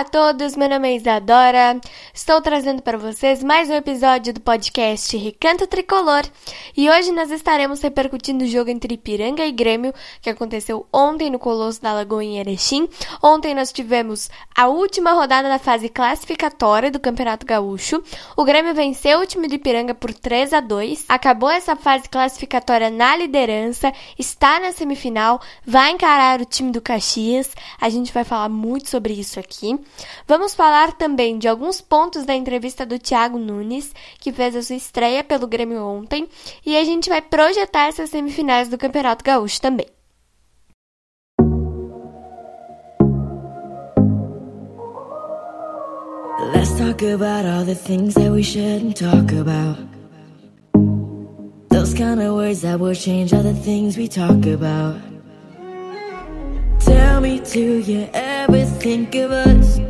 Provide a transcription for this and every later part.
A todos, meu nome é Isadora. Estou trazendo para vocês mais um episódio do podcast Recanto Tricolor e hoje nós estaremos repercutindo o jogo entre Ipiranga e Grêmio que aconteceu ontem no Colosso da Lagoa em Erechim. Ontem nós tivemos a última rodada da fase classificatória do Campeonato Gaúcho. O Grêmio venceu o time do Ipiranga por 3 a 2. Acabou essa fase classificatória na liderança, está na semifinal, vai encarar o time do Caxias. A gente vai falar muito sobre isso aqui aqui. Vamos falar também de alguns pontos da entrevista do Thiago Nunes, que fez a sua estreia pelo Grêmio ontem, e a gente vai projetar essas semifinais do Campeonato Gaúcho também. Let's talk about all the things that we shouldn't talk about. Those kind of words that will change all the things we talk about. Tell me, do you ever think of us?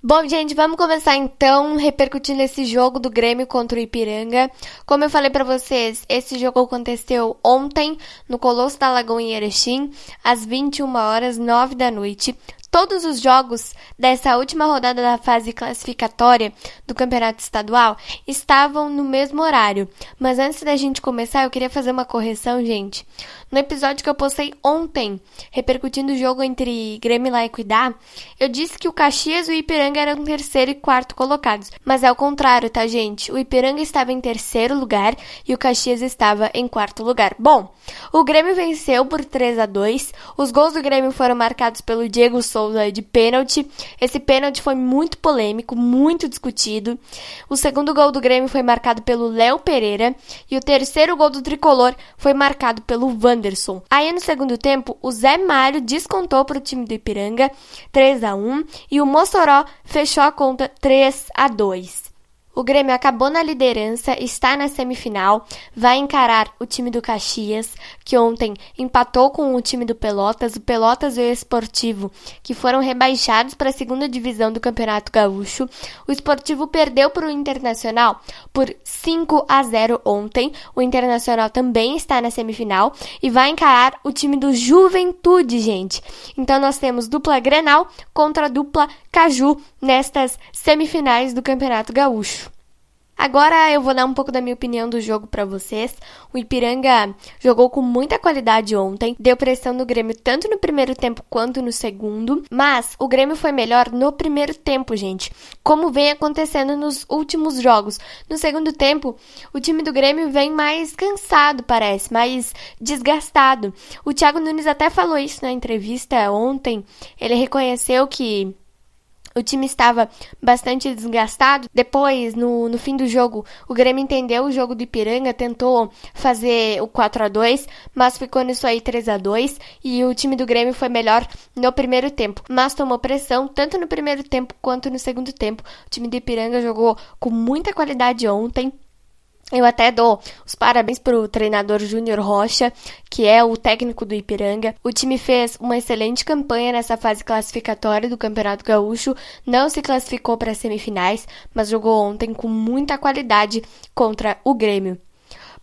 Bom, gente, vamos começar então repercutindo esse jogo do Grêmio contra o Ipiranga. Como eu falei para vocês, esse jogo aconteceu ontem no Colosso da Lagoa em Erechim, às 21 horas 9 da noite. Todos os jogos dessa última rodada da fase classificatória do Campeonato Estadual estavam no mesmo horário. Mas antes da gente começar, eu queria fazer uma correção, gente. No episódio que eu postei ontem, repercutindo o jogo entre Grêmio e Equidad, eu disse que o Caxias e o Ipiranga eram terceiro e quarto colocados. Mas é o contrário, tá, gente? O Ipiranga estava em terceiro lugar e o Caxias estava em quarto lugar. Bom, o Grêmio venceu por 3 a 2. Os gols do Grêmio foram marcados pelo Diego Souza de pênalti. Esse pênalti foi muito polêmico, muito discutido. O segundo gol do Grêmio foi marcado pelo Léo Pereira e o terceiro gol do tricolor foi marcado pelo Van Anderson. Aí no segundo tempo, o Zé Mário descontou para o time do Ipiranga 3 a 1 e o Mossoró fechou a conta 3 a 2. O Grêmio acabou na liderança, está na semifinal, vai encarar o time do Caxias, que ontem empatou com o time do Pelotas, o Pelotas e o Esportivo, que foram rebaixados para a segunda divisão do Campeonato Gaúcho. O Esportivo perdeu para o Internacional por 5 a 0 ontem. O Internacional também está na semifinal e vai encarar o time do Juventude, gente. Então nós temos dupla Grenal contra dupla Caju nestas semifinais do Campeonato Gaúcho. Agora eu vou dar um pouco da minha opinião do jogo para vocês. O Ipiranga jogou com muita qualidade ontem, deu pressão no Grêmio tanto no primeiro tempo quanto no segundo, mas o Grêmio foi melhor no primeiro tempo, gente, como vem acontecendo nos últimos jogos. No segundo tempo, o time do Grêmio vem mais cansado, parece, mais desgastado. O Thiago Nunes até falou isso na entrevista ontem. Ele reconheceu que o time estava bastante desgastado. Depois, no, no fim do jogo, o Grêmio entendeu o jogo do Ipiranga, tentou fazer o 4 a 2 mas ficou nisso aí 3 a 2 e o time do Grêmio foi melhor no primeiro tempo, mas tomou pressão tanto no primeiro tempo quanto no segundo tempo. O time do Ipiranga jogou com muita qualidade ontem. Eu até dou os parabéns para o treinador Júnior Rocha, que é o técnico do Ipiranga. O time fez uma excelente campanha nessa fase classificatória do Campeonato Gaúcho, não se classificou para as semifinais, mas jogou ontem com muita qualidade contra o Grêmio.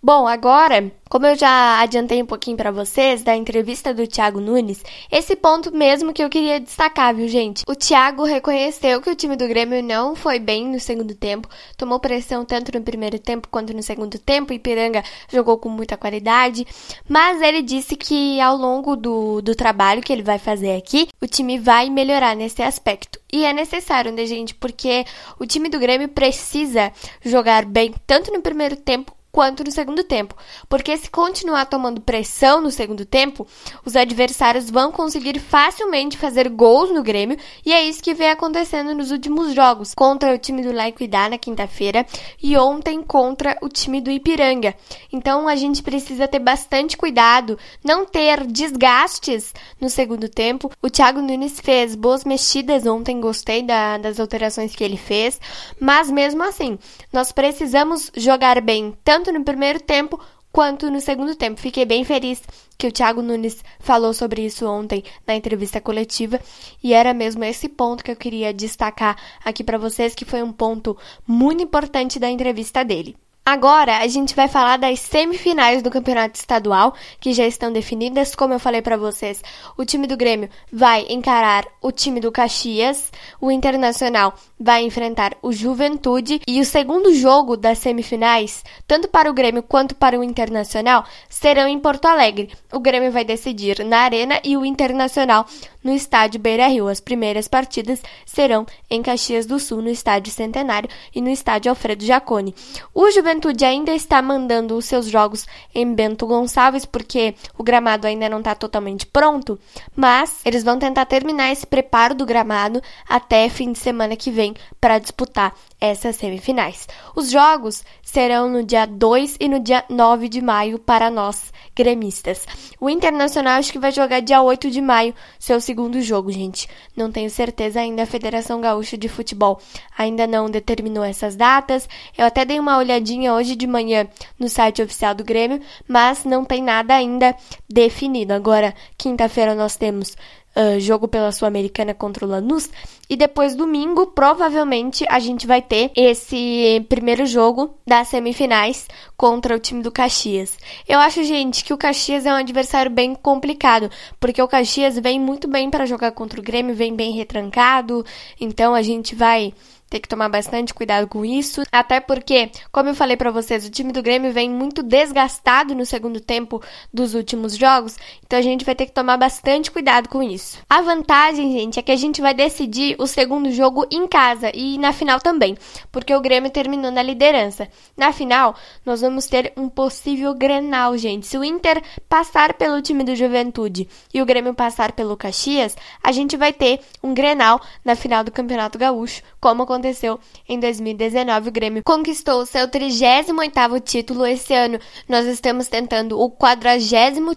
Bom, agora, como eu já adiantei um pouquinho para vocês da entrevista do Thiago Nunes, esse ponto mesmo que eu queria destacar, viu, gente? O Thiago reconheceu que o time do Grêmio não foi bem no segundo tempo, tomou pressão tanto no primeiro tempo quanto no segundo tempo, e Piranga jogou com muita qualidade, mas ele disse que ao longo do, do trabalho que ele vai fazer aqui, o time vai melhorar nesse aspecto. E é necessário, né, gente? Porque o time do Grêmio precisa jogar bem tanto no primeiro tempo quanto no segundo tempo. Porque se continuar tomando pressão no segundo tempo, os adversários vão conseguir facilmente fazer gols no Grêmio, e é isso que vem acontecendo nos últimos jogos, contra o time do Laiquidá na quinta-feira e ontem contra o time do Ipiranga. Então a gente precisa ter bastante cuidado, não ter desgastes no segundo tempo. O Thiago Nunes fez boas mexidas ontem, gostei da, das alterações que ele fez, mas mesmo assim, nós precisamos jogar bem tanto tanto no primeiro tempo quanto no segundo tempo. Fiquei bem feliz que o Thiago Nunes falou sobre isso ontem na entrevista coletiva e era mesmo esse ponto que eu queria destacar aqui para vocês, que foi um ponto muito importante da entrevista dele. Agora a gente vai falar das semifinais do Campeonato Estadual, que já estão definidas. Como eu falei para vocês, o time do Grêmio vai encarar o time do Caxias, o Internacional vai enfrentar o Juventude e o segundo jogo das semifinais, tanto para o Grêmio quanto para o Internacional, serão em Porto Alegre. O Grêmio vai decidir na Arena e o Internacional no estádio Beira-Rio. As primeiras partidas serão em Caxias do Sul, no estádio Centenário e no estádio Alfredo Jaconi. O Juventude ainda está mandando os seus jogos em Bento Gonçalves porque o gramado ainda não está totalmente pronto, mas eles vão tentar terminar esse preparo do gramado até fim de semana que vem para disputar essas semifinais. Os jogos serão no dia 2 e no dia 9 de maio para nós gremistas. O Internacional acho que vai jogar dia 8 de maio, seu segundo jogo, gente. Não tenho certeza ainda, a Federação Gaúcha de Futebol ainda não determinou essas datas. Eu até dei uma olhadinha hoje de manhã no site oficial do Grêmio, mas não tem nada ainda definido. Agora, quinta-feira nós temos uh, jogo pela Sul-Americana contra o Lanús. E depois, domingo, provavelmente a gente vai ter esse primeiro jogo das semifinais contra o time do Caxias. Eu acho, gente, que o Caxias é um adversário bem complicado, porque o Caxias vem muito bem para jogar contra o Grêmio, vem bem retrancado, então a gente vai ter que tomar bastante cuidado com isso, até porque, como eu falei para vocês, o time do Grêmio vem muito desgastado no segundo tempo dos últimos jogos, então a gente vai ter que tomar bastante cuidado com isso. A vantagem, gente, é que a gente vai decidir o segundo jogo em casa e na final também, porque o Grêmio terminou na liderança. Na final, nós vamos ter um possível Grenal, gente. Se o Inter passar pelo time do Juventude e o Grêmio passar pelo Caxias, a gente vai ter um Grenal na final do Campeonato Gaúcho, como aconteceu em 2019. O Grêmio conquistou o seu 38º título esse ano. Nós estamos tentando o 40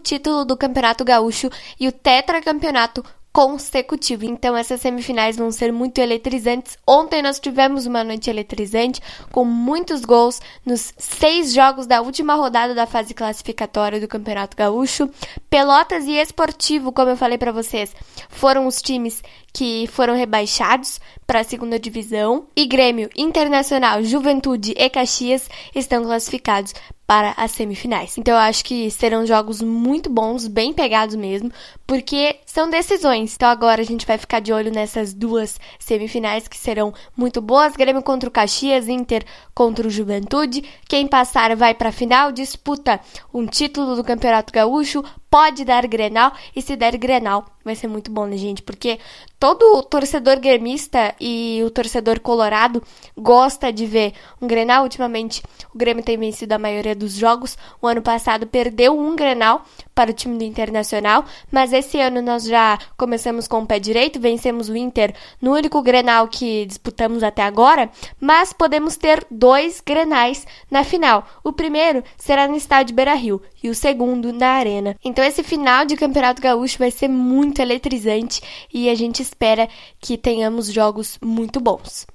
título do Campeonato Gaúcho e o tetracampeonato consecutivo. Então essas semifinais vão ser muito eletrizantes. Ontem nós tivemos uma noite eletrizante com muitos gols nos seis jogos da última rodada da fase classificatória do Campeonato Gaúcho. Pelotas e Esportivo, como eu falei para vocês, foram os times que foram rebaixados para a segunda divisão e Grêmio, Internacional, Juventude e Caxias estão classificados para as semifinais. Então eu acho que serão jogos muito bons, bem pegados mesmo, porque são decisões. Então agora a gente vai ficar de olho nessas duas semifinais que serão muito boas. Grêmio contra o Caxias, Inter contra o Juventude. Quem passar vai para a final, disputa um título do Campeonato Gaúcho, pode dar Grenal e se der Grenal vai ser muito bom, né, gente? Porque todo torcedor gremista e o torcedor colorado gosta de ver um Grenal. Ultimamente, o Grêmio tem vencido a maioria dos jogos. O ano passado perdeu um Grenal para o time do Internacional, mas esse ano nós já começamos com o pé direito, vencemos o Inter no único Grenal que disputamos até agora, mas podemos ter dois Grenais na final. O primeiro será no estádio Beira-Rio e o segundo na Arena. Então esse final de Campeonato Gaúcho vai ser muito eletrizante e a gente espera que tenhamos jogos muito bons.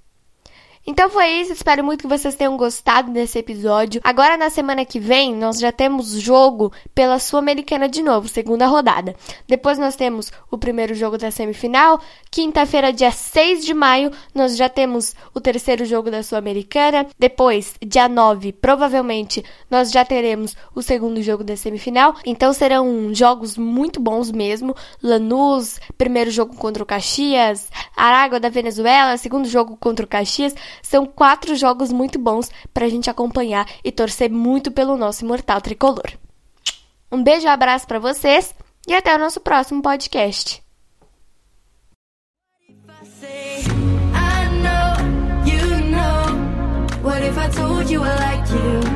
Então foi isso, espero muito que vocês tenham gostado desse episódio. Agora na semana que vem, nós já temos jogo pela Sul-Americana de novo, segunda rodada. Depois nós temos o primeiro jogo da semifinal. Quinta-feira, dia 6 de maio, nós já temos o terceiro jogo da Sul-Americana. Depois, dia 9, provavelmente nós já teremos o segundo jogo da semifinal. Então serão jogos muito bons mesmo. Lanús, primeiro jogo contra o Caxias, Aragua da Venezuela, segundo jogo contra o Caxias. São quatro jogos muito bons para a gente acompanhar e torcer muito pelo nosso imortal tricolor. Um beijo e um abraço para vocês e até o nosso próximo podcast. you.